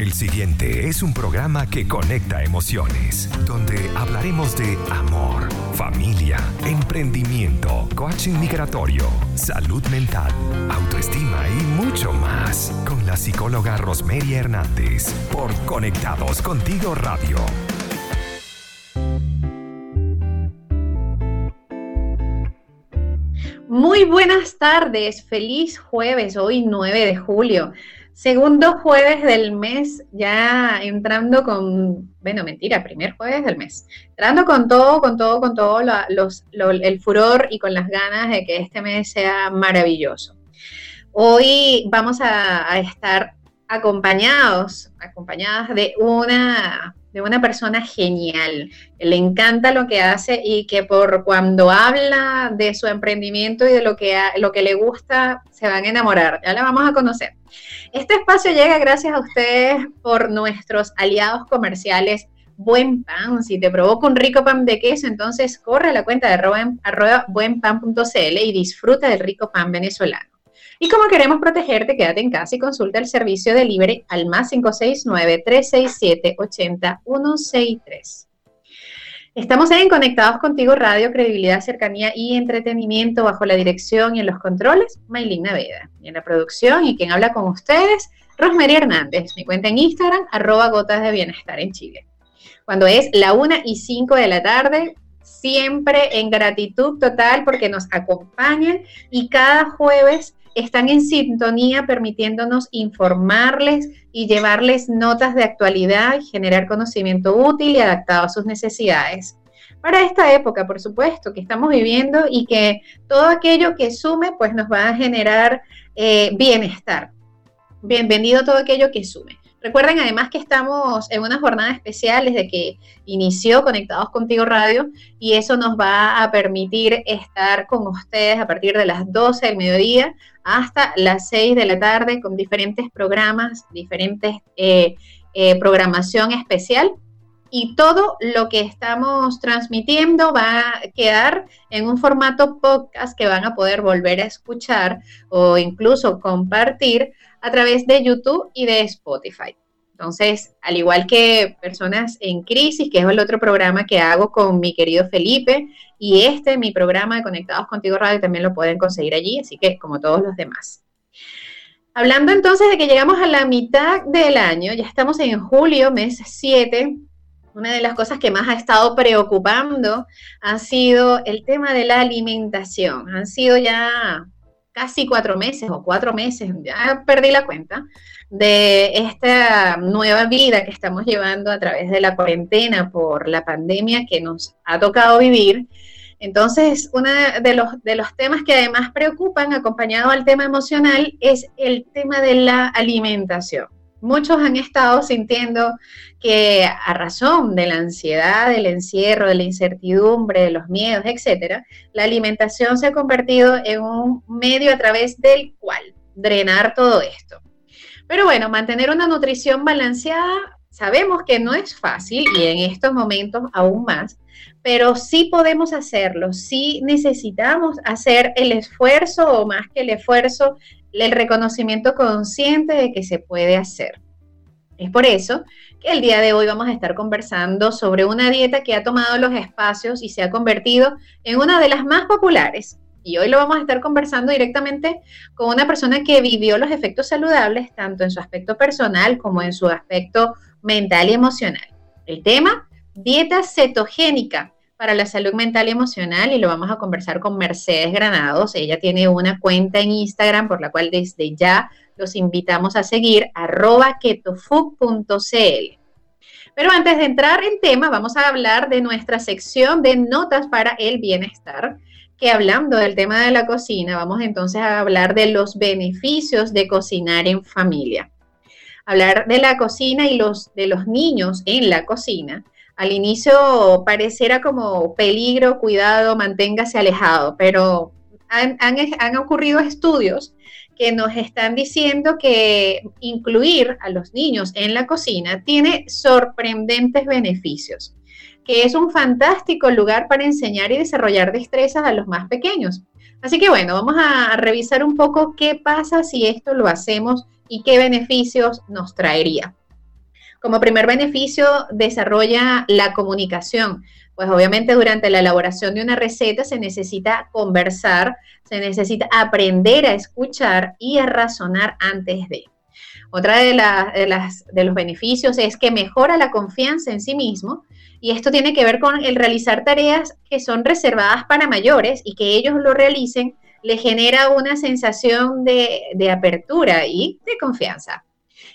El siguiente es un programa que conecta emociones, donde hablaremos de amor, familia, emprendimiento, coaching migratorio, salud mental, autoestima y mucho más, con la psicóloga Rosmeria Hernández, por Conectados Contigo Radio. Muy buenas tardes, feliz jueves, hoy 9 de julio. Segundo jueves del mes, ya entrando con, bueno, mentira, primer jueves del mes. Entrando con todo, con todo, con todo los, el furor y con las ganas de que este mes sea maravilloso. Hoy vamos a, a estar acompañados, acompañadas de una de una persona genial, le encanta lo que hace y que por cuando habla de su emprendimiento y de lo que, lo que le gusta, se van a enamorar. Ya la vamos a conocer. Este espacio llega gracias a ustedes por nuestros aliados comerciales. Buen pan, si te provoca un rico pan de queso, entonces corre a la cuenta de arroba, buenpan.cl y disfruta del rico pan venezolano. Y como queremos protegerte, quédate en casa y consulta el servicio de libre al más 569-367-80163. Estamos en Conectados Contigo Radio, Credibilidad, Cercanía y Entretenimiento bajo la dirección y en los controles, Maylin Naveda. Y en la producción y quien habla con ustedes, Rosemary Hernández. Mi cuenta en Instagram, arroba gotas en Chile. Cuando es la 1 y 5 de la tarde, siempre en gratitud total porque nos acompañan y cada jueves están en sintonía permitiéndonos informarles y llevarles notas de actualidad y generar conocimiento útil y adaptado a sus necesidades. Para esta época, por supuesto, que estamos viviendo y que todo aquello que sume, pues nos va a generar eh, bienestar. Bienvenido todo aquello que sume. Recuerden además que estamos en una jornada especial desde que inició Conectados Contigo Radio y eso nos va a permitir estar con ustedes a partir de las 12 del mediodía hasta las 6 de la tarde con diferentes programas, diferentes eh, eh, programación especial. Y todo lo que estamos transmitiendo va a quedar en un formato podcast que van a poder volver a escuchar o incluso compartir a través de YouTube y de Spotify. Entonces, al igual que Personas en Crisis, que es el otro programa que hago con mi querido Felipe, y este, mi programa de Conectados Contigo Radio, también lo pueden conseguir allí, así que como todos los demás. Hablando entonces de que llegamos a la mitad del año, ya estamos en julio, mes 7, una de las cosas que más ha estado preocupando ha sido el tema de la alimentación. Han sido ya casi cuatro meses o cuatro meses, ya perdí la cuenta, de esta nueva vida que estamos llevando a través de la cuarentena por la pandemia que nos ha tocado vivir. Entonces, uno de los, de los temas que además preocupan, acompañado al tema emocional, es el tema de la alimentación. Muchos han estado sintiendo que a razón de la ansiedad, del encierro, de la incertidumbre, de los miedos, etcétera, la alimentación se ha convertido en un medio a través del cual drenar todo esto. Pero bueno, mantener una nutrición balanceada sabemos que no es fácil y en estos momentos aún más, pero sí podemos hacerlo, sí necesitamos hacer el esfuerzo o más que el esfuerzo, el reconocimiento consciente de que se puede hacer. Es por eso que el día de hoy vamos a estar conversando sobre una dieta que ha tomado los espacios y se ha convertido en una de las más populares. Y hoy lo vamos a estar conversando directamente con una persona que vivió los efectos saludables tanto en su aspecto personal como en su aspecto mental y emocional. El tema, dieta cetogénica para la salud mental y emocional y lo vamos a conversar con Mercedes Granados. Ella tiene una cuenta en Instagram por la cual desde ya los invitamos a seguir arroba ketofood.cl. Pero antes de entrar en tema, vamos a hablar de nuestra sección de notas para el bienestar, que hablando del tema de la cocina, vamos entonces a hablar de los beneficios de cocinar en familia. Hablar de la cocina y los de los niños en la cocina al inicio pareciera como peligro, cuidado, manténgase alejado, pero han, ocurrido estudios que nos están diciendo que incluir a los niños en la cocina tiene sorprendentes beneficios, que es un fantástico lugar para enseñar y desarrollar destrezas a los más pequeños. Así que bueno, vamos a revisar un poco qué pasa si esto lo hacemos y qué beneficios nos traería. Como primer beneficio, desarrolla la comunicación. Pues obviamente durante la elaboración de una receta se necesita conversar, se necesita aprender a escuchar y a razonar antes de. Otra de, los beneficios es que mejora la confianza en sí mismo y esto tiene que ver con el realizar tareas que son reservadas para mayores y que ellos lo realicen le genera una sensación de apertura y de confianza.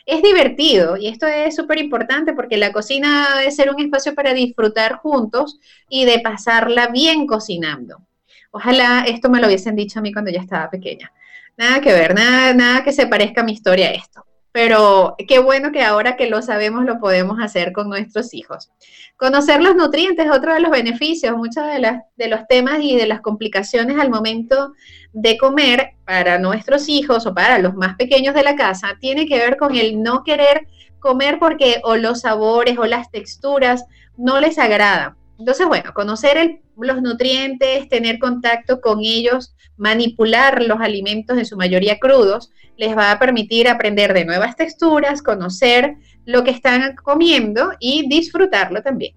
Es divertido y esto es súper importante porque la cocina debe ser un espacio para disfrutar juntos y de pasarla bien cocinando. Ojalá esto me lo hubiesen dicho a mí cuando ya estaba pequeña. Nada que ver, nada, nada que se parezca a mi historia a esto pero qué bueno que ahora que lo sabemos lo podemos hacer con nuestros hijos. Conocer los nutrientes es otro de los beneficios, muchos de, de los temas y de las complicaciones al momento de comer para nuestros hijos o para los más pequeños de la casa tiene que ver con el no querer comer porque o los sabores o las texturas no les agradan. Entonces, bueno, conocer los nutrientes, tener contacto con ellos, manipular los alimentos en su mayoría crudos, les va a permitir aprender de nuevas texturas, conocer lo que están comiendo y disfrutarlo también.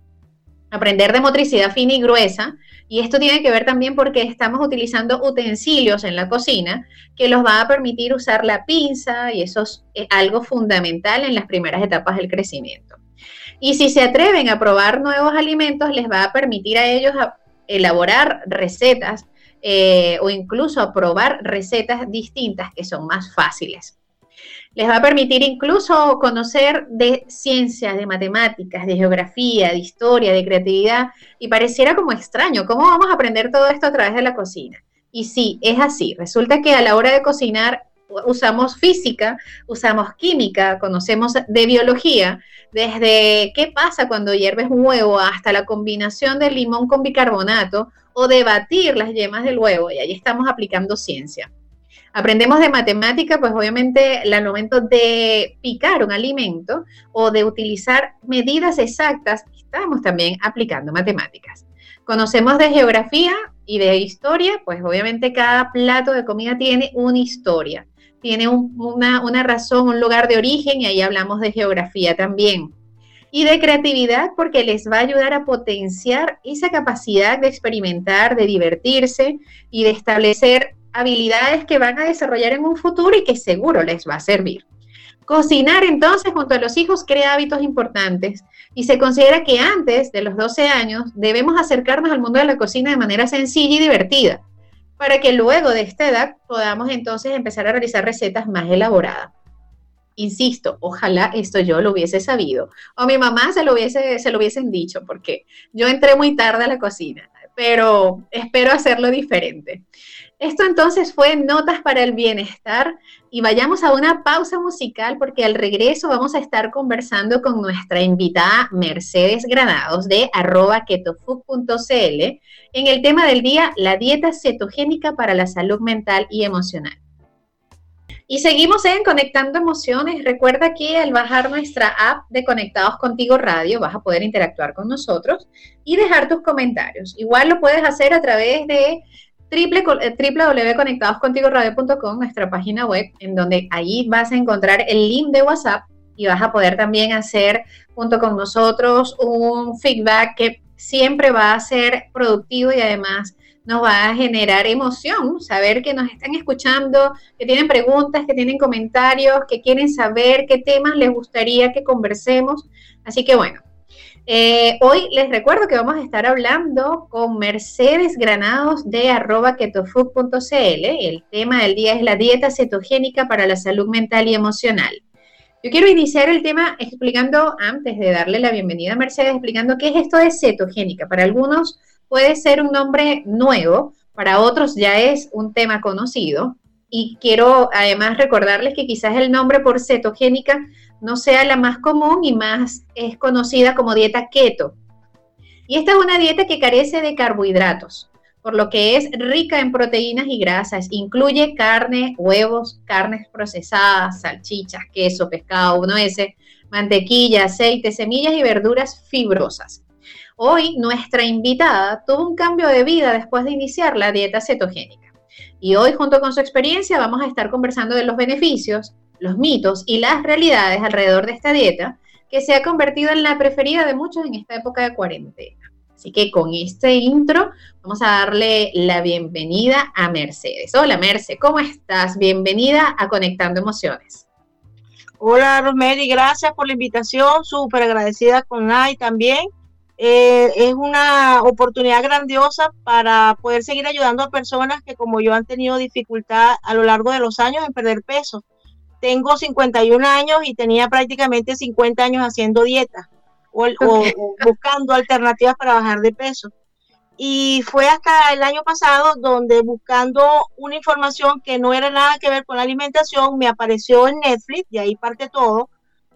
Aprender de motricidad fina y gruesa, y esto tiene que ver también porque estamos utilizando utensilios en la cocina que los va a permitir usar la pinza y eso es algo fundamental en las primeras etapas del crecimiento. Y si se atreven a probar nuevos alimentos, les va a permitir a ellos elaborar recetas eh, o incluso a probar recetas distintas que son más fáciles. Les va a permitir incluso conocer de ciencias, de matemáticas, de geografía, de historia, de creatividad, y pareciera como extraño, ¿cómo vamos a aprender todo esto a través de la cocina? Y sí, es así. Resulta que a la hora de cocinar usamos física, usamos química, conocemos de biología, desde qué pasa cuando hierves un huevo hasta la combinación de limón con bicarbonato o de batir las yemas del huevo, y ahí estamos aplicando ciencia. Aprendemos de matemática, pues obviamente al momento de picar un alimento o de utilizar medidas exactas, estamos también aplicando matemáticas. Conocemos de geografía y de historia, pues obviamente cada plato de comida tiene una historia tiene una, una razón, un lugar de origen y ahí hablamos de geografía también. Y de creatividad porque les va a ayudar a potenciar esa capacidad de experimentar, de divertirse y de establecer habilidades que van a desarrollar en un futuro y que seguro les va a servir. Cocinar entonces junto a los hijos crea hábitos importantes y se considera que antes de los 12 años debemos acercarnos al mundo de la cocina de manera sencilla y divertida para que luego de esta edad podamos entonces empezar a realizar recetas más elaboradas. Insisto, ojalá esto yo lo hubiese sabido o mi mamá se lo, hubiese, se lo hubiesen dicho porque yo entré muy tarde a la cocina, pero espero hacerlo diferente. Esto entonces fue Notas para el Bienestar y vayamos a una pausa musical porque al regreso vamos a estar conversando con nuestra invitada Mercedes Granados de arroba ketofood.cl en el tema del día, la dieta cetogénica para la salud mental y emocional. Y seguimos en Conectando Emociones. Recuerda que al bajar nuestra app de Conectados Contigo Radio vas a poder interactuar con nosotros y dejar tus comentarios. Igual lo puedes hacer a través de www.conectadoscontigoradio.com, nuestra página web, en donde ahí vas a encontrar el link de WhatsApp y vas a poder también hacer junto con nosotros un feedback que siempre va a ser productivo y además nos va a generar emoción, saber que nos están escuchando, que tienen preguntas, que tienen comentarios, que quieren saber qué temas les gustaría que conversemos. Así que bueno, eh, hoy les recuerdo que vamos a estar hablando con Mercedes Granados de arroba ketofood.cl. El tema del día es la dieta cetogénica para la salud mental y emocional. Yo quiero iniciar el tema explicando, antes de darle la bienvenida a Mercedes, explicando qué es esto de cetogénica. Para algunos puede ser un nombre nuevo, para otros ya es un tema conocido. Y quiero además recordarles que quizás el nombre por cetogénica no sea la más común y más es conocida como dieta keto. Y esta es una dieta que carece de carbohidratos, por lo que es rica en proteínas y grasas. Incluye carne, huevos, carnes procesadas, salchichas, queso, pescado, nueces, mantequilla, aceite, semillas y verduras fibrosas. Hoy nuestra invitada tuvo un cambio de vida después de iniciar la dieta cetogénica. Y hoy, junto con su experiencia, vamos a estar conversando de los beneficios, los mitos y las realidades alrededor de esta dieta, que se ha convertido en la preferida de muchos en esta época de cuarentena. Así que con este intro vamos a darle la bienvenida a Mercedes. Hola Merce, ¿cómo estás? Bienvenida a Conectando Emociones. Hola Rosemary, gracias por la invitación, súper agradecida con NAI también. Eh, es una oportunidad grandiosa para poder seguir ayudando a personas que como yo han tenido dificultad a lo largo de los años en perder peso. Tengo 51 años y tenía prácticamente 50 años haciendo dieta o, buscando alternativas para bajar de peso. Y fue hasta el año pasado donde buscando una información que no era nada que ver con la alimentación, me apareció en Netflix, y ahí parte todo,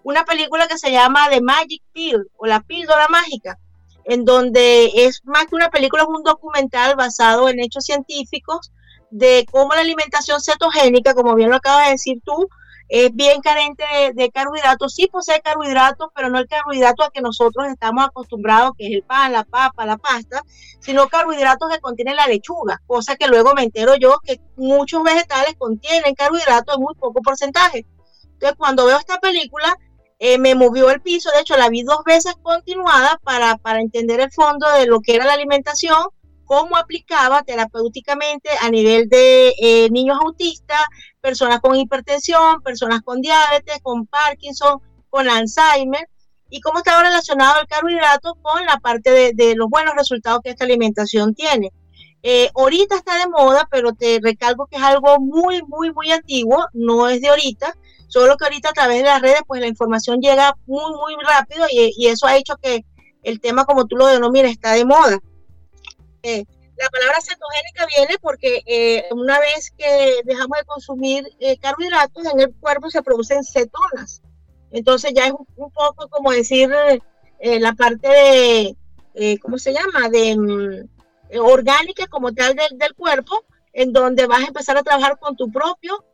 una película que se llama The Magic Pill o la píldora mágica, en donde es más que una película, es un documental basado en hechos científicos de cómo la alimentación cetogénica, como bien lo acabas de decir tú, es bien carente de, carbohidratos, sí posee carbohidratos, pero no el carbohidrato a que nosotros estamos acostumbrados, que es el pan, la papa, la pasta, sino carbohidratos que contienen la lechuga, cosa que luego me entero yo que muchos vegetales contienen carbohidratos en muy poco porcentaje. Entonces, cuando veo esta película, eh, me movió el piso, de hecho la vi dos veces continuada para, para entender el fondo de lo que era la alimentación cómo aplicaba terapéuticamente a nivel de eh, niños autistas, personas con hipertensión, personas con diabetes, con Parkinson, con Alzheimer, y cómo estaba relacionado el carbohidrato con la parte de, los buenos resultados que esta alimentación tiene. Eh, ahorita está de moda, pero te recalco que es algo muy, muy, muy antiguo, no es de ahorita, solo que ahorita a través de las redes, pues la información llega muy, muy rápido y, y eso ha hecho que el tema, como tú lo denominas, está de moda. Eh, la palabra cetogénica viene porque eh, una vez que dejamos de consumir eh, carbohidratos, en el cuerpo se producen cetonas. Entonces ya es un, poco como decir la parte de, ¿cómo se llama? De mm, orgánica como tal del, del, cuerpo, en donde vas a empezar a trabajar con tu propio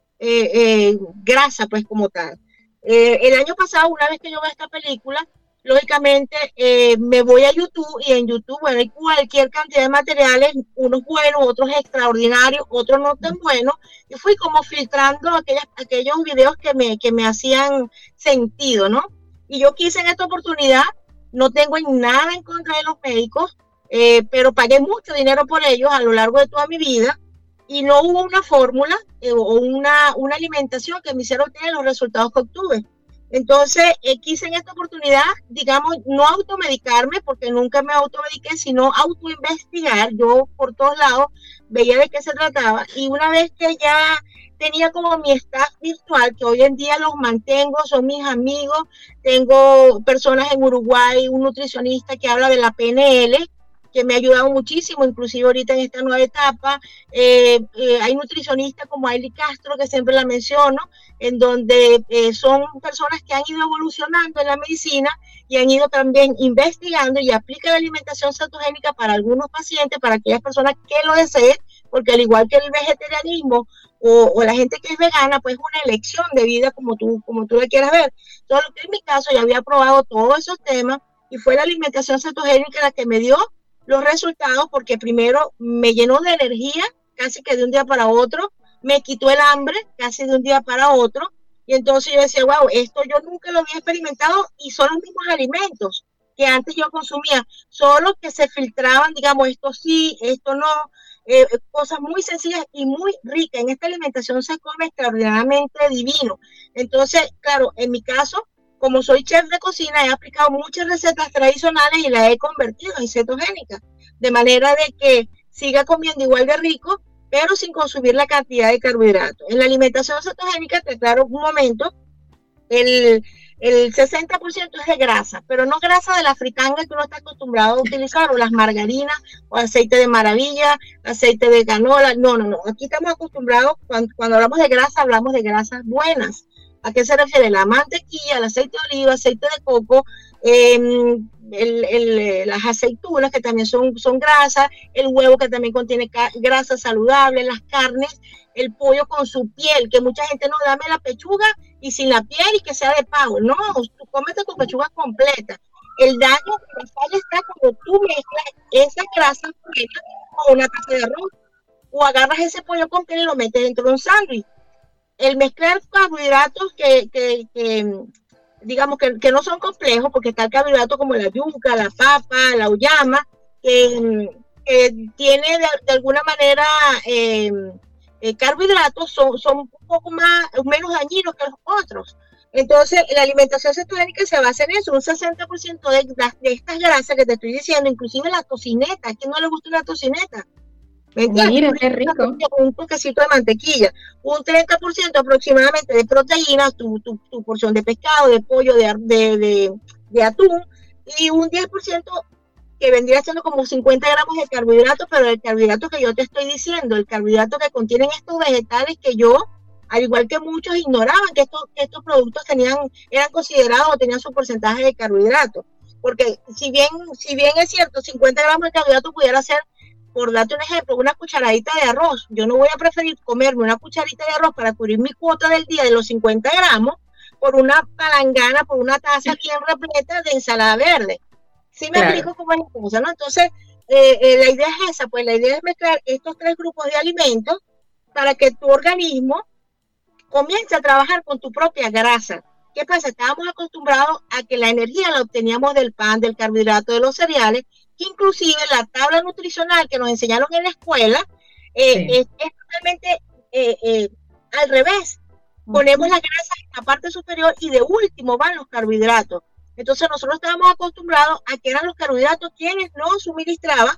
grasa, pues como tal. el año pasado, una vez que yo veo esta película, lógicamente eh, me voy a YouTube y en YouTube, bueno, hay cualquier cantidad de materiales, unos buenos, otros extraordinarios, otros no tan buenos, y fui como filtrando aquellas, aquellos videos que me, que me hacían sentido, ¿no? Y yo quise en esta oportunidad, no tengo nada en contra de los médicos, eh, pero pagué mucho dinero por ellos a lo largo de toda mi vida y no hubo una fórmula eh, o una, una alimentación que me hiciera obtener los resultados que obtuve. Entonces, quise en esta oportunidad, digamos, no automedicarme, porque nunca me automediqué, sino autoinvestigar. Yo por todos lados veía de qué se trataba. Y una vez que ya tenía como mi staff virtual, que hoy en día los mantengo, son mis amigos, tengo personas en Uruguay, un nutricionista que habla de la PNL, que me ha ayudado muchísimo, inclusive ahorita en esta nueva etapa. Eh, eh, hay nutricionistas como Ailey Castro, que siempre la menciono, en donde eh, son personas que han ido evolucionando en la medicina y han ido también investigando y aplican la alimentación cetogénica para algunos pacientes, para aquellas personas que lo deseen, porque al igual que el vegetarianismo o, la gente que es vegana, pues es una elección de vida como tú, como tú la quieras ver. Solo que en mi caso ya había probado todos esos temas y fue la alimentación cetogénica la que me dio los resultados porque primero me llenó de energía casi que de un día para otro, me quitó el hambre casi de un día para otro. Y entonces yo decía, wow, esto yo nunca lo había experimentado y son los mismos alimentos que antes yo consumía, solo que se filtraban, digamos, esto sí, esto no, eh, cosas muy sencillas y muy ricas. En esta alimentación se come extraordinariamente divino. Entonces, claro, en mi caso, como soy chef de cocina, he aplicado muchas recetas tradicionales y las he convertido en cetogénicas, de manera de que siga comiendo igual de rico, pero sin consumir la cantidad de carbohidratos. En la alimentación cetogénica, te aclaro un momento, el, el 60% es de grasa, pero no grasa de la fritanga que uno está acostumbrado a utilizar, o las margarinas, o aceite de maravilla, aceite de canola. No, no, no. Aquí estamos acostumbrados, cuando, cuando hablamos de grasa, hablamos de grasas buenas. ¿A qué se refiere? La mantequilla, el aceite de oliva, aceite de coco, em, las aceitunas que también son, son grasas, el huevo que también contiene grasa saludable, las carnes, el pollo con su piel, que mucha gente no, dame la pechuga y sin la piel y que sea de pavo. No, tú cómete tu pechuga completa. El daño, la falla está cuando tú mezclas esa grasa con una taza de arroz o agarras ese pollo con piel y lo metes dentro de un sándwich el mezclar carbohidratos que, que, digamos que, no son complejos, porque está el carbohidrato como la yuca, la papa, la uyama, que, tiene de, alguna manera eh, eh, carbohidratos, son, son un poco más, menos dañinos que los otros. Entonces, la alimentación cetogénica se basa en eso, un 60% de, de estas grasas que te estoy diciendo, inclusive la tocineta, ¿a quién no le gusta la tocineta? Mira, qué rico. Un toquecito de mantequilla, un 30% aproximadamente de proteínas, tu, tu, tu, porción de pescado, de pollo, de, de, de, atún, y un 10% que vendría siendo como 50 gramos de carbohidratos, pero el carbohidrato que yo te estoy diciendo, el carbohidrato que contienen estos vegetales que yo al igual que muchos ignoraban que estos, estos productos tenían, eran considerados o tenían su porcentaje de carbohidratos. Porque si bien, si bien es cierto, 50 gramos de carbohidratos pudiera ser, por darte un ejemplo, una cucharadita de arroz. Yo no voy a preferir comerme una cucharita de arroz para cubrir mi cuota del día de los 50 gramos por una palangana, por una taza bien repleta de ensalada verde. ¿Sí me explico cómo es la cosa, no? Entonces, eh, eh, la idea es esa, pues la idea es mezclar estos tres grupos de alimentos para que tu organismo comienza a trabajar con tu propia grasa. ¿Qué pasa? Estábamos acostumbrados a que la energía la obteníamos del pan, del carbohidrato, de los cereales, inclusive la tabla nutricional que nos enseñaron en la escuela eh, es, totalmente eh, eh, al revés. Ponemos la grasa en la parte superior y de último van los carbohidratos. Entonces nosotros estábamos acostumbrados a que eran los carbohidratos quienes nos suministraban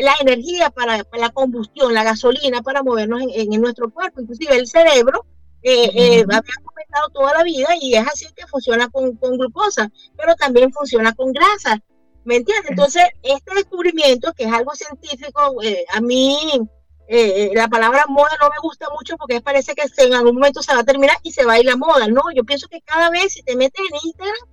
la energía para, la combustión, la gasolina para movernos en, en, nuestro cuerpo. Inclusive el cerebro eh, eh, había comentado toda la vida y es así que funciona con, con glucosa, pero también funciona con grasa. ¿Me entiendes? Entonces, este descubrimiento, que es algo científico, eh, a mí eh, la palabra moda no me gusta mucho porque parece que en algún momento se va a terminar y se va a ir la moda. No, yo pienso que cada vez si te metes en Instagram,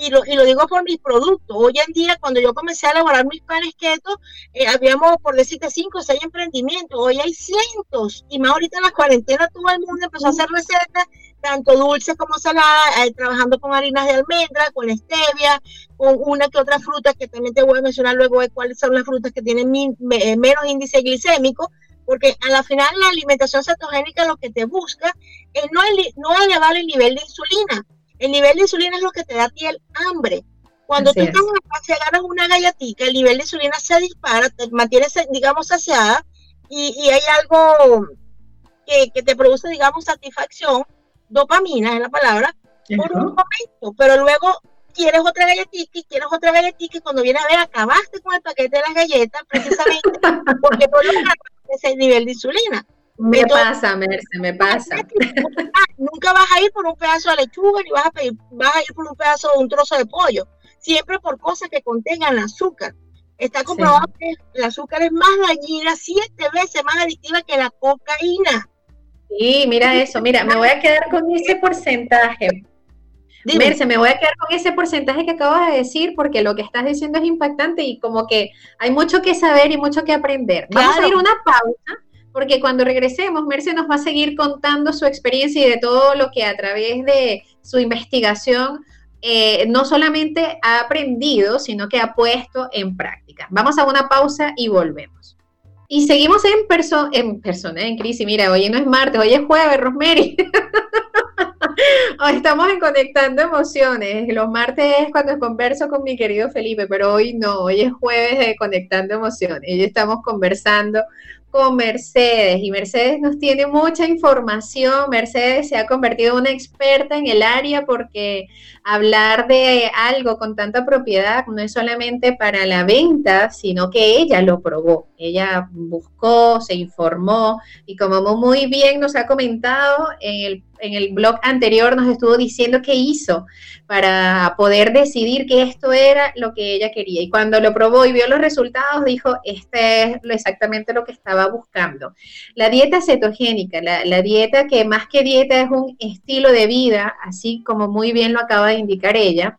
y lo, y lo digo por mis productos. Hoy en día, cuando yo comencé a elaborar mis panes keto, eh, habíamos, por decirte, cinco o seis emprendimientos. Hoy hay cientos. Y más ahorita en la cuarentena todo el mundo empezó a hacer recetas, tanto dulces como saladas, eh, trabajando con harinas de almendra, con stevia, con una que otra fruta, que también te voy a mencionar luego de cuáles son las frutas que tienen eh, menos índice glicémico porque a la final la alimentación cetogénica lo que te busca es no, no elevar el nivel de insulina, el nivel de insulina es lo que te da a ti el hambre. Cuando tú estás en agarras una galletita, el nivel de insulina se dispara, te mantienes, digamos, saciada y, hay algo que, te produce, digamos, satisfacción, dopamina es la palabra, por un momento, pero luego quieres otra galletita y quieres otra galletita y cuando vienes a ver acabaste con el paquete de las galletas precisamente porque no lograste ese nivel de insulina. Me pasa, Merce, me pasa. Nunca vas a ir por un pedazo de lechuga ni vas a, pedir, vas a ir por un pedazo de un trozo de pollo. Siempre por cosas que contengan azúcar. Está comprobado que el azúcar es más dañina, siete veces más adictiva que la cocaína. Sí, mira eso, mira, me voy a quedar con ese porcentaje. Merce, me voy a quedar con ese porcentaje que acabas de decir porque lo que estás diciendo es impactante y como que hay mucho que saber y mucho que aprender. Vamos a ir una pausa porque cuando regresemos, Merce nos va a seguir contando su experiencia y de todo lo que a través de su investigación eh, no solamente ha aprendido, sino que ha puesto en práctica. Vamos a una pausa y volvemos. Y seguimos en, persona, en persona, en crisis. Mira, hoy no es martes, hoy es jueves, Rosemary. hoy estamos en Conectando Emociones. Los martes es cuando converso con mi querido Felipe, pero hoy no, hoy es jueves de Conectando Emociones. Y estamos conversando con Mercedes y Mercedes nos tiene mucha información. Mercedes se ha convertido en una experta en el área porque hablar de algo con tanta propiedad no es solamente para la venta, sino que ella lo probó. Ella buscó, se informó y como muy bien nos ha comentado en el en el blog anterior nos estuvo diciendo qué hizo para poder decidir que esto era lo que ella quería. Y cuando lo probó y vio los resultados, dijo, este es exactamente lo que estaba buscando. La dieta cetogénica, la, la dieta que más que dieta es un estilo de vida, así como muy bien lo acaba de indicar ella,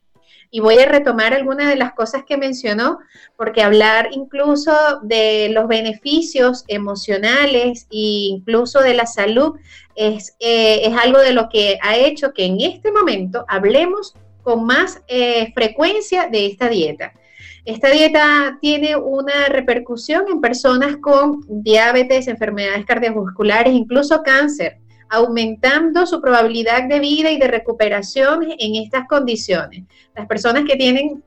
y voy a retomar algunas de las cosas que mencionó, porque hablar incluso de los beneficios emocionales e incluso de la salud es, eh, es algo de lo que ha hecho que en este momento hablemos con más eh, frecuencia de esta dieta. Esta dieta tiene una repercusión en personas con diabetes, enfermedades cardiovasculares, incluso cáncer aumentando su probabilidad de vida y de recuperación en estas condiciones. Las personas que tienen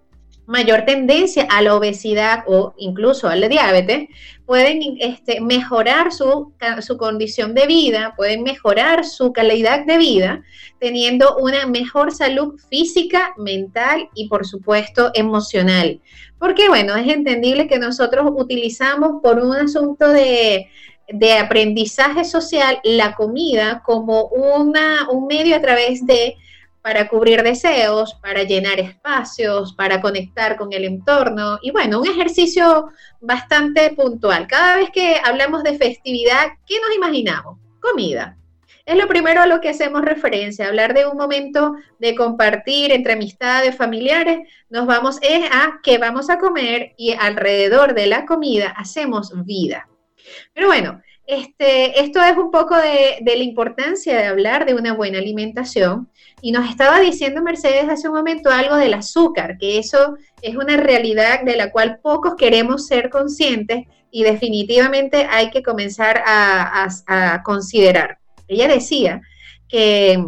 mayor tendencia a la obesidad o incluso a la diabetes, pueden este, mejorar su, su, condición de vida, pueden mejorar su calidad de vida, teniendo una mejor salud física, mental y por supuesto emocional. Porque bueno, es entendible que nosotros utilizamos por un asunto de, de aprendizaje social la comida como una, un medio a través de para cubrir deseos, para llenar espacios, para conectar con el entorno y bueno, un ejercicio bastante puntual. Cada vez que hablamos de festividad, ¿qué nos imaginamos? Comida. Es lo primero a lo que hacemos referencia, hablar de un momento de compartir entre amistades, familiares, nos vamos es a qué vamos a comer y alrededor de la comida hacemos vida. Pero bueno, este, esto es un poco de, la importancia de hablar de una buena alimentación. Y nos estaba diciendo Mercedes hace un momento algo del azúcar, que eso es una realidad de la cual pocos queremos ser conscientes y definitivamente hay que comenzar a, considerar. Ella decía que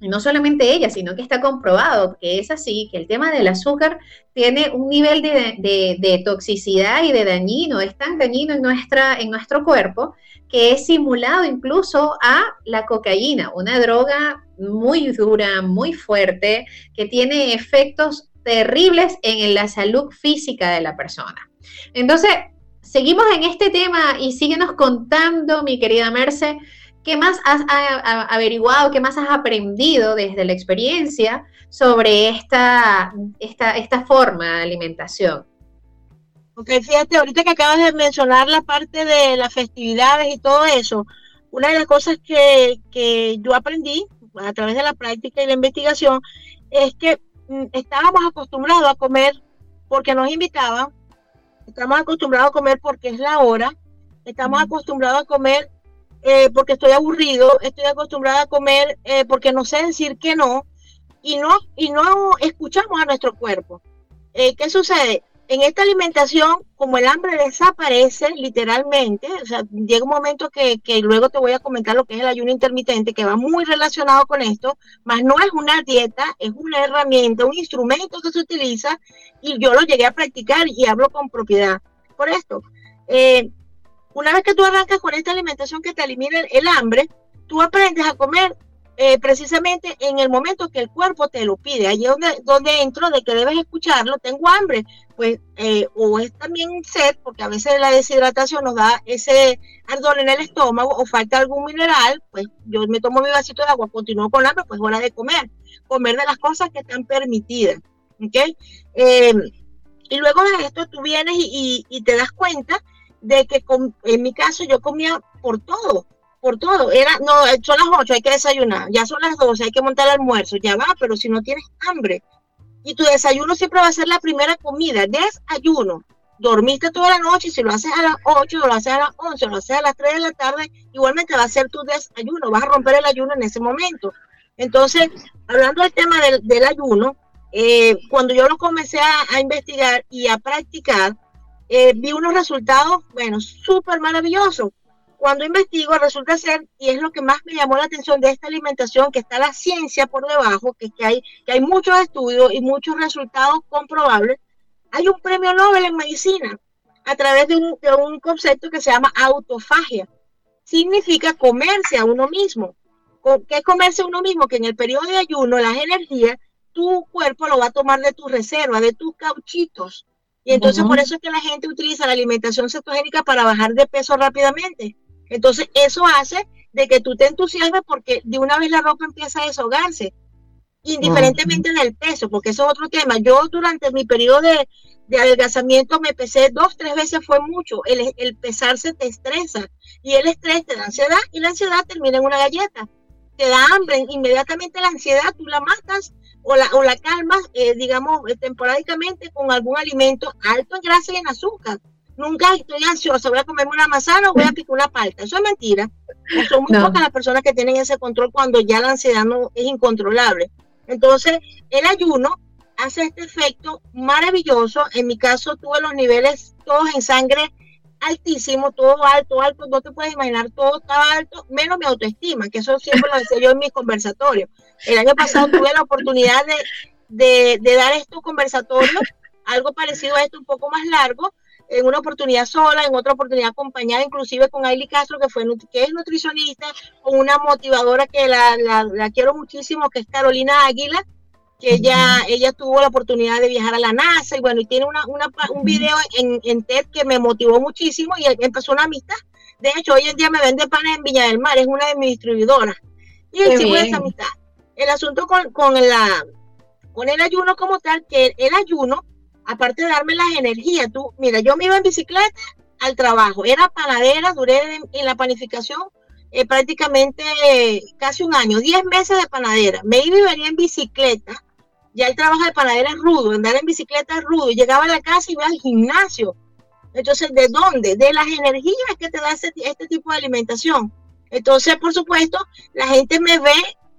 no solamente ella, sino que está comprobado que es así, que el tema del azúcar tiene un nivel de, de, toxicidad y de dañino, es tan dañino en, nuestra, en nuestro cuerpo que es simulado incluso a la cocaína, una droga muy dura, muy fuerte, que tiene efectos terribles en la salud física de la persona. Entonces, seguimos en este tema y síguenos contando, mi querida Merce, qué más has averiguado, qué más has aprendido desde la experiencia sobre esta, esta, esta forma de alimentación. Ok, fíjate, ahorita que acabas de mencionar la parte de las festividades y todo eso, una de las cosas que, yo aprendí a través de la práctica y la investigación es que mm, estábamos acostumbrados a comer porque nos invitaban, estamos acostumbrados a comer porque es la hora, estamos acostumbrados a comer eh, porque estoy aburrido, estoy acostumbrada a comer eh, porque no sé decir que no y no y no escuchamos a nuestro cuerpo. Eh, ¿Qué sucede? en esta alimentación, como el hambre desaparece literalmente, o sea, llega un momento que, luego te voy a comentar lo que es el ayuno intermitente, que va muy relacionado con esto, más no es una dieta, es una herramienta, un instrumento que se utiliza y yo lo llegué a practicar y hablo con propiedad por esto. Eh, una vez que tú arrancas con esta alimentación que te elimina el hambre, tú aprendes a comer eh, precisamente en el momento que el cuerpo te lo pide. Allí donde, donde entro de que debes escucharlo, tengo hambre, pues, eh, o es también sed, porque a veces la deshidratación nos da ese ardor en el estómago, o falta algún mineral, pues yo me tomo mi vasito de agua, continúo con hambre, pues hora de comer, comer de las cosas que están permitidas, ¿ok? Eh, y luego de esto tú vienes y, te das cuenta de que en mi caso yo comía por todo, por todo. Era, no, son las 8, hay que desayunar. Ya son las 12, hay que montar el almuerzo. Ya va, pero si no tienes hambre. Y tu desayuno siempre va a ser la primera comida. Desayuno. Dormiste toda la noche, si lo haces a las 8, lo haces a las 11, lo haces a las 3 de la tarde, igualmente va a ser tu desayuno. Vas a romper el ayuno en ese momento. Entonces, hablando del tema del, ayuno, eh, cuando yo lo comencé a, investigar y a practicar, eh, vi unos resultados, bueno, súper maravillosos cuando investigo resulta ser, y es lo que más me llamó la atención de esta alimentación, que está la ciencia por debajo, que, hay, que hay muchos estudios y muchos resultados comprobables, hay un premio Nobel en medicina a través de un, de un concepto que se llama autofagia. Significa comerse a uno mismo. ¿Qué es comerse a uno mismo? Que en el periodo de ayuno, las energías, tu cuerpo lo va a tomar de tus reservas, de tus cauchitos. Y entonces por eso es que la gente utiliza la alimentación cetogénica para bajar de peso rápidamente entonces, eso hace de que tú te entusiasmes porque de una vez la ropa empieza a deshogarse, indiferentemente del peso, porque eso es otro tema. Yo durante mi periodo de, adelgazamiento me pesé dos, tres veces, fue mucho. El, el, pesarse te estresa y el estrés te da ansiedad y la ansiedad termina en una galleta. Te da hambre, inmediatamente la ansiedad tú la matas o la, o la calmas, eh, digamos, eh, temporalmente con algún alimento alto en grasa y en azúcar nunca estoy ansiosa, voy a comerme una manzana o voy a picar una palta. Eso es mentira. Son muy pocas las personas que tienen ese control cuando ya la ansiedad no es incontrolable. Entonces, el ayuno hace este efecto maravilloso. En mi caso, tuve los niveles todos en sangre altísimo, todo alto, alto, no te puedes imaginar, todo estaba alto, menos mi autoestima, que eso siempre lo decía yo en mis conversatorios. El año pasado tuve la oportunidad de, de, dar estos conversatorios, algo parecido a esto, un poco más largo, en una oportunidad sola, en otra oportunidad acompañada inclusive con Ailey Castro, que, fue, que es nutricionista, con una motivadora que la, la, la quiero muchísimo, que es Carolina Águila, que ella, ella tuvo la oportunidad de viajar a la NASA y bueno, y tiene una, una un video en, en, TED que me motivó muchísimo y empezó una amistad. De hecho, hoy en día me vende panes en Villa del Mar, es una de mis distribuidoras. Y el de esa amistad. El asunto con, con, la, con el ayuno como tal, que el ayuno, aparte de darme las energías, tú, mira, yo me iba en bicicleta al trabajo, era panadera, duré en, la panificación eh, prácticamente casi un año, 10 meses de panadera. Me iba y venía en bicicleta ya el trabajo de panadera es rudo, andar en bicicleta es rudo. Llegaba a la casa y iba al gimnasio. Entonces, ¿de dónde? De las energías que te da este, tipo de alimentación. Entonces, por supuesto, la gente me ve,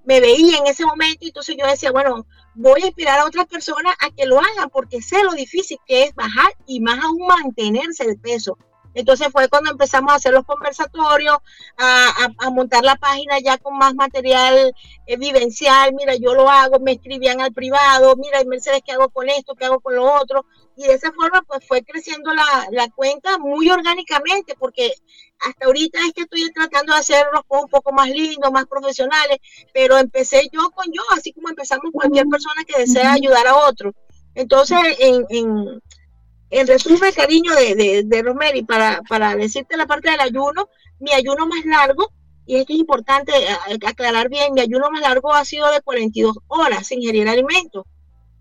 me veía en ese momento y entonces yo decía, bueno, voy a inspirar a otras personas a que lo hagan porque sé lo difícil que es bajar y más aún mantenerse de peso. Entonces fue cuando empezamos a hacer los conversatorios, a, montar la página ya con más material eh, vivencial. Mira, yo lo hago, me escribían al privado, mira, Mercedes, ¿qué hago con esto? ¿Qué hago con lo otro? Y de esa forma, pues fue creciendo la, cuenta muy orgánicamente, porque hasta ahorita es que estoy tratando de hacerlos un poco más lindos, más profesionales, pero empecé yo con yo, así como empezamos cualquier persona que desea ayudar a otro. Entonces, en, en resumen, cariño de, de, de Rosemary, para, para decirte la parte del ayuno, mi ayuno más largo, y esto es importante eh, aclarar bien, mi ayuno más largo ha sido de 42 horas sin ingerir alimentos.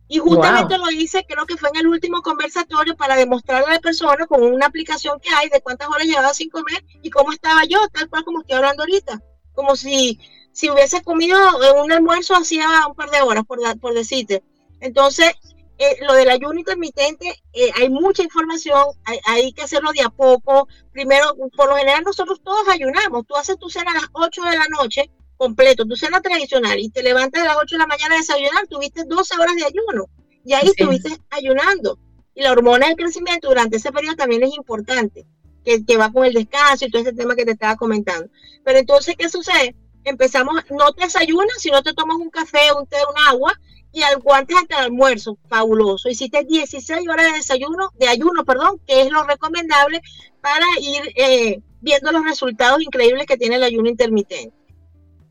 Y justamente lo hice, creo que fue en el último conversatorio para demostrarle a la persona con una aplicación que hay de cuántas horas llevaba sin comer y cómo estaba yo, tal cual como estoy hablando ahorita. Como si, si hubiese comido un almuerzo hacía un par de horas, por, por decirte. Entonces, eh, lo del ayuno intermitente, eh, hay mucha información, hay, que hacerlo de a poco. Primero, por lo general nosotros todos ayunamos. Tú haces tu cena a las 8 de la noche, completo, tu cena tradicional, y te levantas a las 8 de la mañana a desayunar, tuviste 12 horas de ayuno, y ahí estuviste ayunando. Y la hormona del crecimiento durante ese periodo también es importante, que, que va con el descanso y todo ese tema que te estaba comentando. Pero entonces, ¿qué sucede? Empezamos, no te desayunas, sino te tomas un café, un té, un agua, y algo antes hasta el almuerzo, fabuloso. Hiciste 16 horas de desayuno, de ayuno, perdón, que es lo recomendable para ir eh, viendo los resultados increíbles que tiene el ayuno intermitente.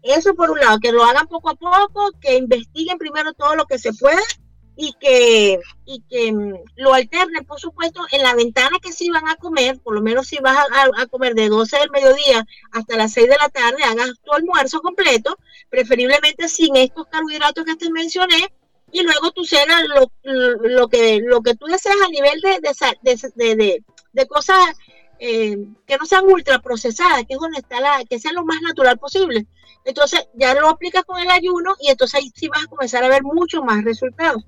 Eso por un lado, que lo hagan poco a poco, que investiguen primero todo lo que se pueda y que, y que mm, lo alternen, por supuesto, en la ventana que sí van a comer, por lo menos si vas a, comer de 12 del mediodía hasta las 6 de la tarde, hagas tu almuerzo completo, preferiblemente sin estos carbohidratos que te mencioné, y luego tu cena lo, lo, que, lo que tú deseas a nivel de, de, de, cosas eh, que no sean ultra procesadas, que es donde está la, que sea lo más natural posible. Entonces ya lo aplicas con el ayuno y entonces ahí sí vas a comenzar a ver mucho más resultados.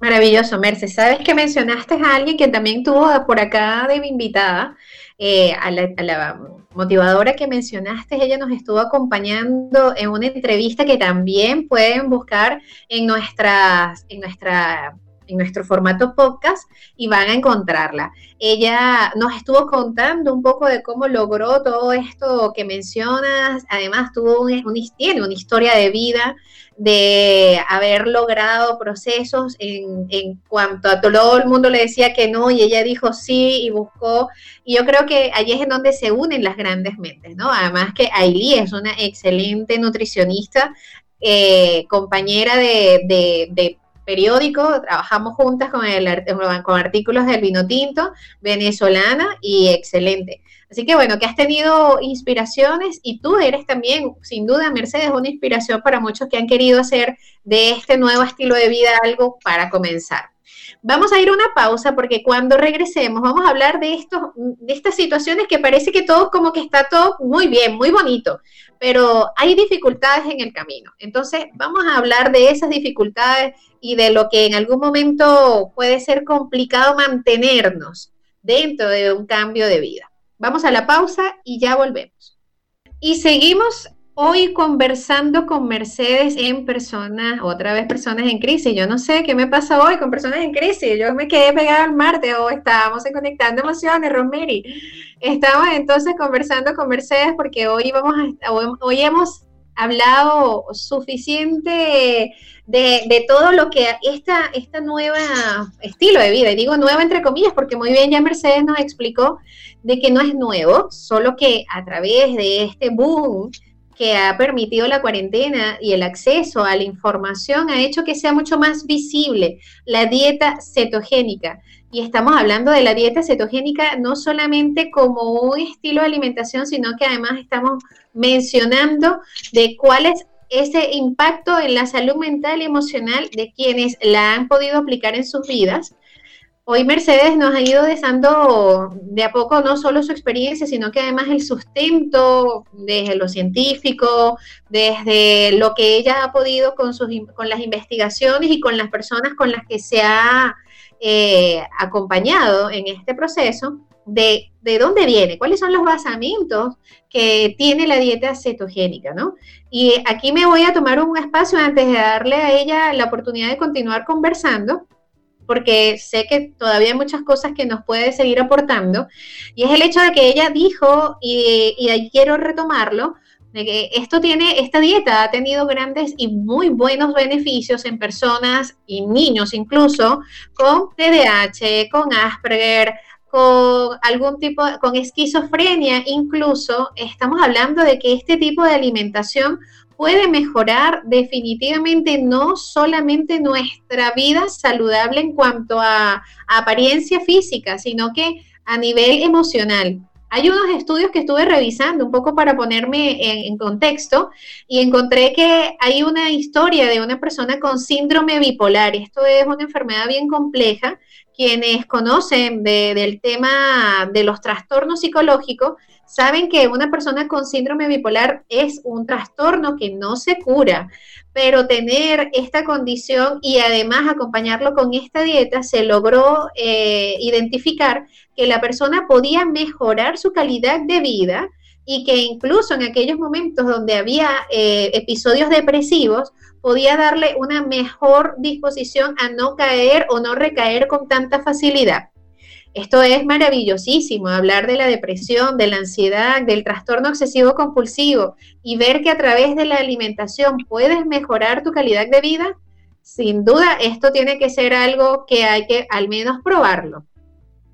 Maravilloso, Merce. Sabes que mencionaste a alguien que también tuvo por acá de mi invitada, eh, a, la, motivadora que mencionaste, ella nos estuvo acompañando en una entrevista que también pueden buscar en, nuestras, en nuestra en nuestro formato podcast y van a encontrarla. Ella nos estuvo contando un poco de cómo logró todo esto que mencionas. Además, tuvo un, tiene una historia de vida de haber logrado procesos en, en, cuanto a todo el mundo le decía que no y ella dijo sí y buscó. Y yo creo que allí es en donde se unen las grandes mentes, ¿no? Además que Ailey es una excelente nutricionista, eh, compañera de, de periódico, trabajamos juntas con, el, con artículos del vino tinto, venezolana y excelente. Así que bueno, que has tenido inspiraciones y tú eres también, sin duda, Mercedes, una inspiración para muchos que han querido hacer de este nuevo estilo de vida algo para comenzar. Vamos a ir a una pausa porque cuando regresemos vamos a hablar de, estos, de estas situaciones que parece que todo como que está todo muy bien, muy bonito, pero hay dificultades en el camino. Entonces vamos a hablar de esas dificultades y de lo que en algún momento puede ser complicado mantenernos dentro de un cambio de vida. Vamos a la pausa y ya volvemos. Y seguimos hoy conversando con Mercedes en personas, otra vez personas en crisis. Yo no sé qué me pasa hoy con personas en crisis. Yo me quedé pegada al martes o estábamos en Conectando Emociones, Rosemary. Estamos entonces conversando con Mercedes porque hoy vamos a, hoy hemos hablado suficiente de, todo lo que esta, esta nueva estilo de vida, digo nueva entre comillas, porque muy bien ya Mercedes nos explicó de que no es nuevo, solo que a través de este boom que ha permitido la cuarentena y el acceso a la información ha hecho que sea mucho más visible la dieta cetogénica. Y estamos hablando de la dieta cetogénica no solamente como un estilo de alimentación, sino que además estamos mencionando de cuál es ese impacto en la salud mental y emocional de quienes la han podido aplicar en sus vidas. Hoy Mercedes nos ha ido dando de a poco no solo su experiencia, sino que además el sustento desde lo científico, desde lo que ella ha podido con, sus, con las investigaciones y con las personas con las que se ha eh, acompañado en este proceso, de, de, dónde viene, cuáles son los basamientos que tiene la dieta cetogénica, ¿no? Y aquí me voy a tomar un espacio antes de darle a ella la oportunidad de continuar conversando porque sé que todavía hay muchas cosas que nos puede seguir aportando, y es el hecho de que ella dijo, y, y ahí quiero retomarlo, de que esto tiene, esta dieta ha tenido grandes y muy buenos beneficios en personas y niños incluso con TDAH, con Asperger, con algún tipo, con esquizofrenia incluso, estamos hablando de que este tipo de alimentación puede mejorar definitivamente no solamente nuestra vida saludable en cuanto a, apariencia física, sino que a nivel emocional. Hay unos estudios que estuve revisando un poco para ponerme en, contexto y encontré que hay una historia de una persona con síndrome bipolar. Esto es una enfermedad bien compleja. Quienes conocen del tema de los trastornos psicológicos saben que una persona con síndrome bipolar es un trastorno que no se cura, pero tener esta condición y además acompañarlo con esta dieta, se logró eh, identificar que la persona podía mejorar su calidad de vida y que incluso en aquellos momentos donde había eh, episodios depresivos, podía darle una mejor disposición a no caer o no recaer con tanta facilidad. Esto es maravillosísimo, hablar de la depresión, de la ansiedad, del trastorno obsesivo compulsivo y ver que a través de la alimentación puedes mejorar tu calidad de vida. Sin duda, esto tiene que ser algo que hay que al menos probarlo.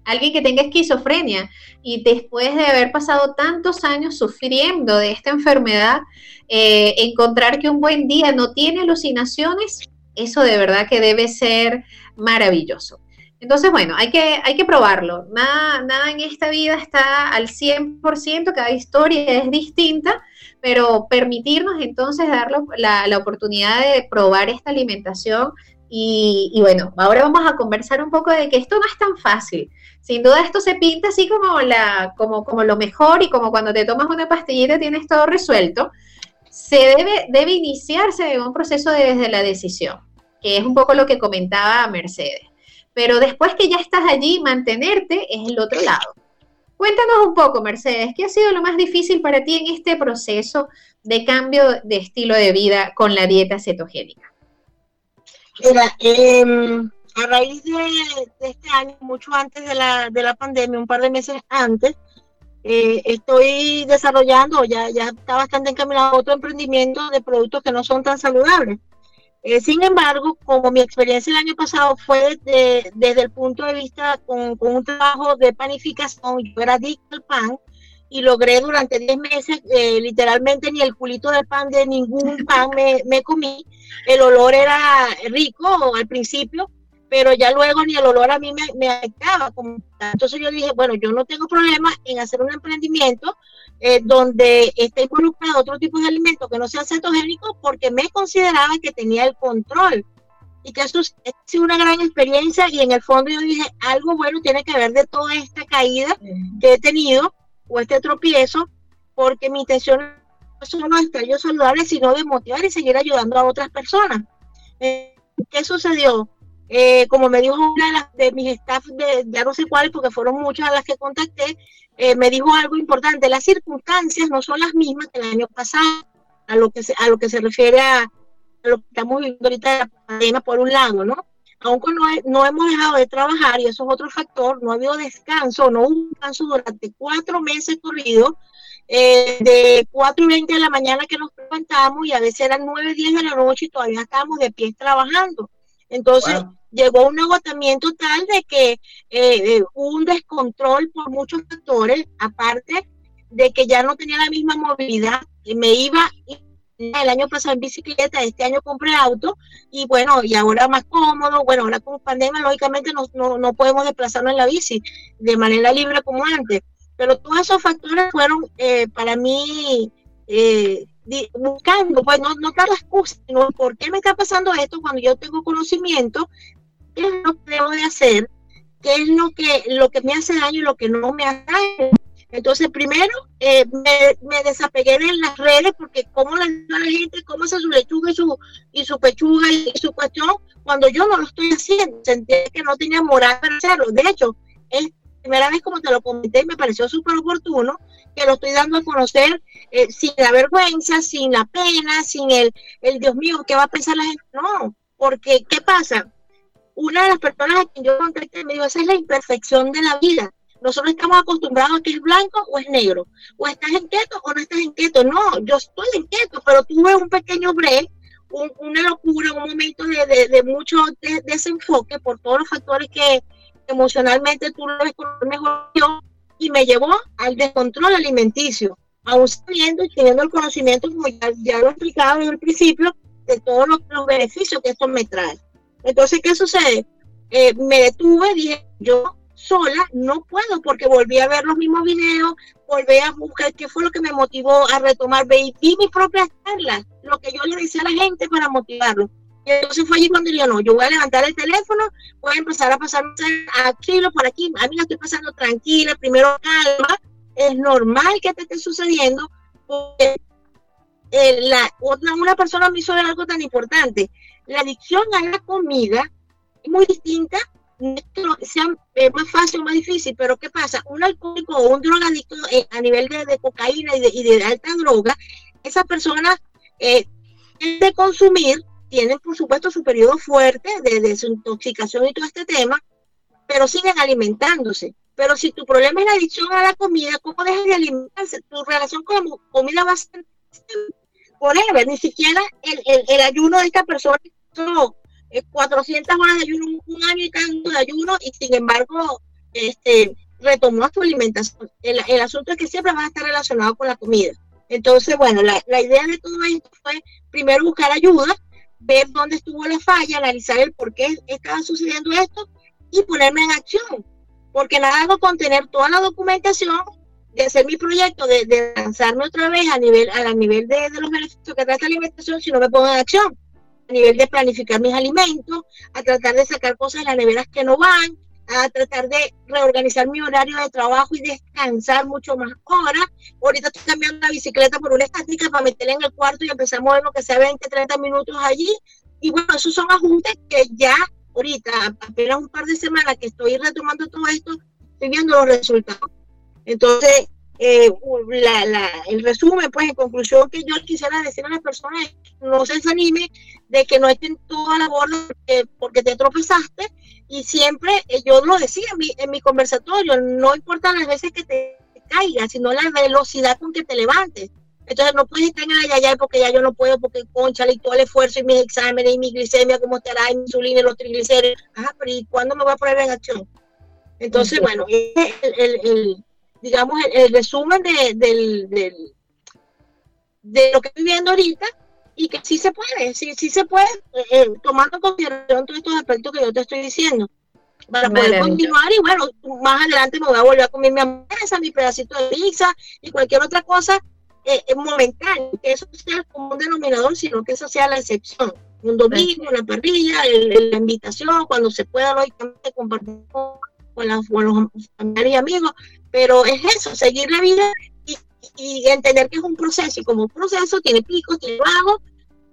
Alguien que tenga esquizofrenia y después de haber pasado tantos años sufriendo de esta enfermedad, eh, encontrar que un buen día no tiene alucinaciones, eso de verdad que debe ser maravilloso. Entonces, bueno, hay que, hay que probarlo. Nada, nada en esta vida está al 100%, cada historia es distinta, pero permitirnos entonces dar la, la oportunidad de probar esta alimentación. Y, y, bueno, ahora vamos a conversar un poco de que esto no es tan fácil. Sin duda esto se pinta así como, la, como, como lo mejor y como cuando te tomas una pastillita tienes todo resuelto. Se debe, debe iniciarse un proceso desde la decisión, que es un poco lo que comentaba Mercedes pero después que ya estás allí, mantenerte es el otro lado. Cuéntanos un poco, Mercedes, ¿qué ha sido lo más difícil para ti en este proceso de cambio de estilo de vida con la dieta cetogénica? Mira, em, a raíz de, este año, mucho antes de la, de la pandemia, un par de meses antes, eh, estoy desarrollando, ya, ya está bastante encaminado otro emprendimiento de productos que no son tan saludables. Eh, sin embargo, como mi experiencia el año pasado fue desde el punto de vista con, un trabajo de panificación, yo era adicto al pan y logré durante 10 meses, eh, literalmente ni el culito de pan de ningún pan me, comí. El olor era rico al principio, pero ya luego ni el olor a mí me, me afectaba. Entonces yo dije, bueno, yo no tengo problema en hacer un emprendimiento eh, donde está involucrado otro tipo de alimentos que no sean cetogénicos porque me consideraba que tenía el control y que eso sido una gran experiencia y en el fondo yo dije, algo bueno tiene que ver de toda esta caída que he tenido o este tropiezo, porque mi intención no es solo estar yo saludable, sino de motivar y seguir ayudando a otras personas. Eh, ¿Qué sucedió? Eh, como me dijo una de, mis staff, de, ya no sé cuáles, porque fueron muchas las que contacté, eh, me dijo algo importante, las circunstancias no son las mismas que el año pasado. a lo que se, a lo que se refiere a, lo que estamos viviendo ahorita la pandemia por un lado, ¿no? Aunque no, no hemos dejado de trabajar, y eso es otro factor, no ha habido descanso, no hubo descanso durante cuatro meses corridos, eh, de 4 y 20 de la mañana que nos levantamos y a veces eran 9, 10 de la noche y todavía estábamos de pie trabajando. Entonces llegó un agotamiento tal de que eh, eh, hubo un descontrol por muchos factores, aparte de que ya no tenía la misma movilidad, me iba el año pasado en bicicleta, este año compré auto y bueno, y ahora más cómodo, bueno, ahora con pandemia lógicamente no, no, no podemos desplazarnos en la bici de manera libre como antes, pero todos esos factores fueron eh, para mí eh, buscando, pues no, no la excusa, sino por qué me está pasando esto cuando yo tengo conocimiento, qué es lo que debo de hacer, qué es lo que, lo que me hace daño y lo que no me hace daño. Entonces, primero, eh, me, desapegué de las redes porque cómo la, la gente, cómo hace su lechuga y su, y su pechuga y, su cuestión, cuando yo no lo estoy haciendo, sentí que no tenía moral para hacerlo. De hecho, es primera vez como te lo comenté me pareció súper oportuno que lo estoy dando a conocer eh, sin la vergüenza, sin la pena, sin el, el Dios mío, ¿qué va a pensar la gente? No, porque ¿qué pasa? Una de las personas a quien yo contacté me dijo, esa es la imperfección de la vida. Nosotros estamos acostumbrados a que es blanco o es negro, o estás en keto o no estás en keto. No, yo estoy en keto, pero tuve un pequeño break, una locura, un momento de, de, mucho desenfoque por todos los factores que, emocionalmente tú lo ves mejor yo, y me llevó al descontrol alimenticio, aún sabiendo y teniendo el conocimiento, como ya, lo he explicado en el principio, de todos los, beneficios que esto me trae. Entonces, ¿qué sucede? Eh, me detuve, dije, yo sola no puedo porque volví a ver los mismos videos, volví a buscar qué fue lo que me motivó a retomar, vi mis propias charlas, lo que yo le decía a la gente para motivarlo. Y entonces fue allí cuando yo no, yo voy a levantar el teléfono, voy a empezar a pasar aquí, por aquí, a mí la estoy pasando tranquila, primero calma, es normal que te esté sucediendo, porque eh, la, otra, una persona me hizo algo tan importante, la adicción a la comida es muy distinta, no es que sea eh, más fácil o más difícil, pero ¿qué pasa? Un alcohólico o un drogadicto eh, a nivel de, cocaína y de, y de, alta droga, esa persona eh, de consumir tienen, por supuesto, su periodo fuerte de desintoxicación y todo este tema, pero siguen alimentándose. Pero si tu problema es la adicción a la comida, ¿cómo dejas de alimentarse? Tu relación con la comida va a ser forever. Ni siquiera el, el, ayuno de esta persona, son 400 horas de ayuno, un año y tanto de ayuno, y sin embargo, este, retomó su alimentación. El, el asunto es que siempre va a estar relacionado con la comida. Entonces, bueno, la, la idea de todo esto fue primero buscar ayuda, ver dónde estuvo la falla, analizar el por qué estaba sucediendo esto y ponerme en acción. Porque nada hago con tener toda la documentación de hacer mi proyecto, de, lanzarme otra vez a nivel, a nivel de, de los beneficios que trae esta alimentación si no me pongo en acción. A nivel de planificar mis alimentos, a tratar de sacar cosas de las neveras que no van, a tratar de reorganizar mi horario de trabajo y descansar mucho más horas. Ahorita estoy cambiando la bicicleta por una estática para meterla en el cuarto y empezar a mover lo que sea 20, 30 minutos allí. Y bueno, esos son ajustes que ya ahorita, apenas un par de semanas que estoy retomando todo esto, estoy viendo los resultados. Entonces, eh, la, el resumen, pues en conclusión que yo quisiera decir a las personas no se desanime de que no estén toda la borda porque te tropezaste y siempre eh, yo lo decía en mi, en mi conversatorio, no importa las veces que te caigas, sino la velocidad con que te levantes. Entonces no puedes estar en el ayayay porque ya yo no puedo, porque concha y todo el esfuerzo y mis exámenes y mi glicemia, cómo estará, y mi insulina y los triglicéridos. Ajá, pero ¿y cuándo me voy a poner en acción? Entonces, bueno, el digamos, el, resumen de, del, de lo que estoy viendo ahorita y que sí se puede, sí, sí se puede, eh, eh, tomando en consideración todos estos aspectos que yo te estoy diciendo, para poder continuar y bueno, más adelante me voy a volver a comer mi hamburguesa, mi pedacito de pizza y cualquier otra cosa eh, momentánea, que eso sea el común denominador, sino que eso sea la excepción. Un domingo, una parrilla, la invitación, cuando se pueda, lógicamente, compartir con, con los familiares y amigos, pero es eso, seguir la vida y, entender que es un proceso y como un proceso tiene picos, tiene bajos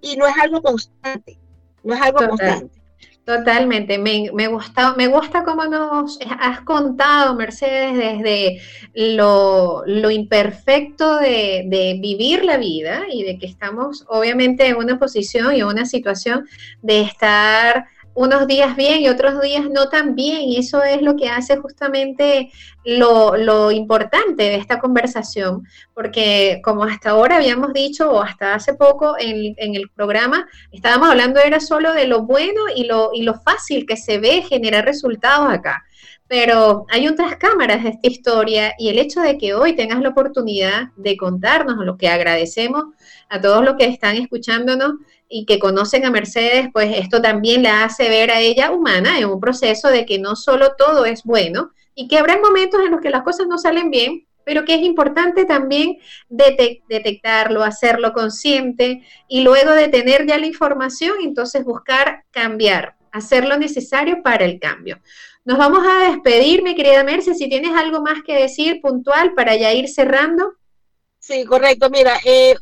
y no es algo constante, no es algo constante. Totalmente, me, gusta, me gusta cómo nos has contado, Mercedes, desde lo, imperfecto de, de, vivir la vida y de que estamos obviamente en una posición y en una situación de estar unos días bien y otros días no tan bien. Y eso es lo que hace justamente lo, importante de esta conversación, porque como hasta ahora habíamos dicho, o hasta hace poco en, el programa, estábamos hablando era solo de lo bueno y lo, y lo fácil que se ve generar resultados acá. Pero hay otras cámaras de esta historia y el hecho de que hoy tengas la oportunidad de contarnos lo que agradecemos a todos los que están escuchándonos y que conocen a Mercedes, pues esto también la hace ver a ella humana en un proceso de que no solo todo es bueno y que habrá momentos en los que las cosas no salen bien, pero que es importante también detectarlo, hacerlo consciente y luego de tener ya la información, entonces buscar cambiar, hacer lo necesario para el cambio. Nos vamos a despedir, mi querida Mercedes, si tienes algo más que decir puntual para ya ir cerrando. Sí, correcto. Mira, eh,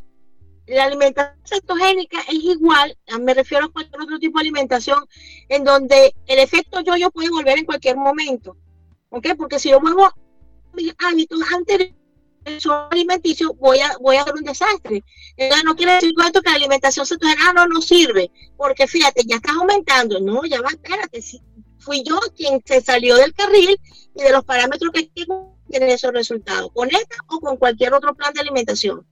la alimentación cetogénica es igual, me refiero a cualquier otro tipo de alimentación, en donde el efecto yo-yo puede volver en cualquier momento. ¿Ok? Porque si yo vuelvo a mis hábitos anteriores alimenticio, voy a, voy a hacer un desastre. no quiere decir esto que la alimentación cetogénica no, no sirve, porque fíjate, ya estás aumentando. No, ya va, espérate. Si fui yo quien se salió del carril y de los parámetros que tienen esos resultados, con esta o con cualquier otro plan de alimentación.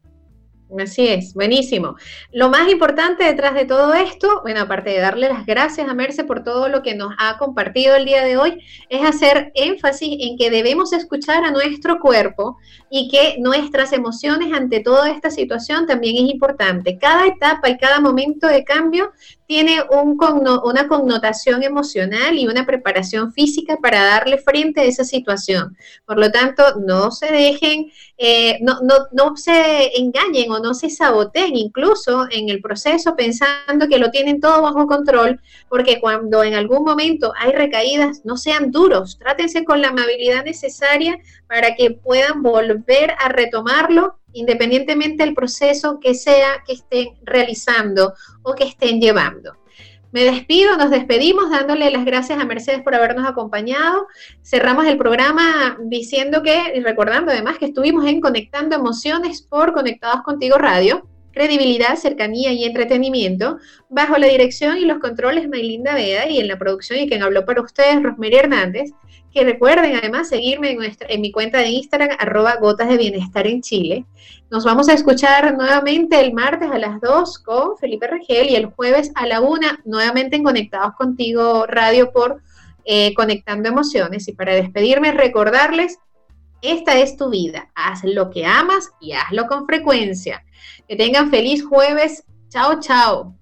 Así es, buenísimo. Lo más importante detrás de todo esto, bueno, aparte de darle las gracias a Merce por todo lo que nos ha compartido el día de hoy, es hacer énfasis en que debemos escuchar a nuestro cuerpo y que nuestras emociones ante toda esta situación también es importante. Cada etapa y cada momento de cambio tiene un una connotación emocional y una preparación física para darle frente a esa situación. Por lo tanto, no se dejen, eh, no, no, no se engañen o no se saboteen incluso en el proceso pensando que lo tienen todo bajo control, porque cuando en algún momento hay recaídas, no sean duros, trátense con la amabilidad necesaria para que puedan volver a retomarlo independientemente del proceso que sea que estén realizando o que estén llevando. Me despido, nos despedimos dándole las gracias a Mercedes por habernos acompañado. Cerramos el programa diciendo que, y recordando además que estuvimos en Conectando Emociones por Conectados Contigo Radio, credibilidad, cercanía y entretenimiento, bajo la dirección y los controles Maylinda Veda y en la producción y quien habló para ustedes, Rosemary Hernández. Que recuerden además seguirme en, nuestra, en mi cuenta de Instagram, arroba gotas de bienestar en Chile. Nos vamos a escuchar nuevamente el martes a las 2 con Felipe Regel y el jueves a la 1 nuevamente en Conectados Contigo Radio por eh, Conectando Emociones. Y para despedirme, recordarles, esta es tu vida. Haz lo que amas y hazlo con frecuencia. Que tengan feliz jueves. Chao, chao.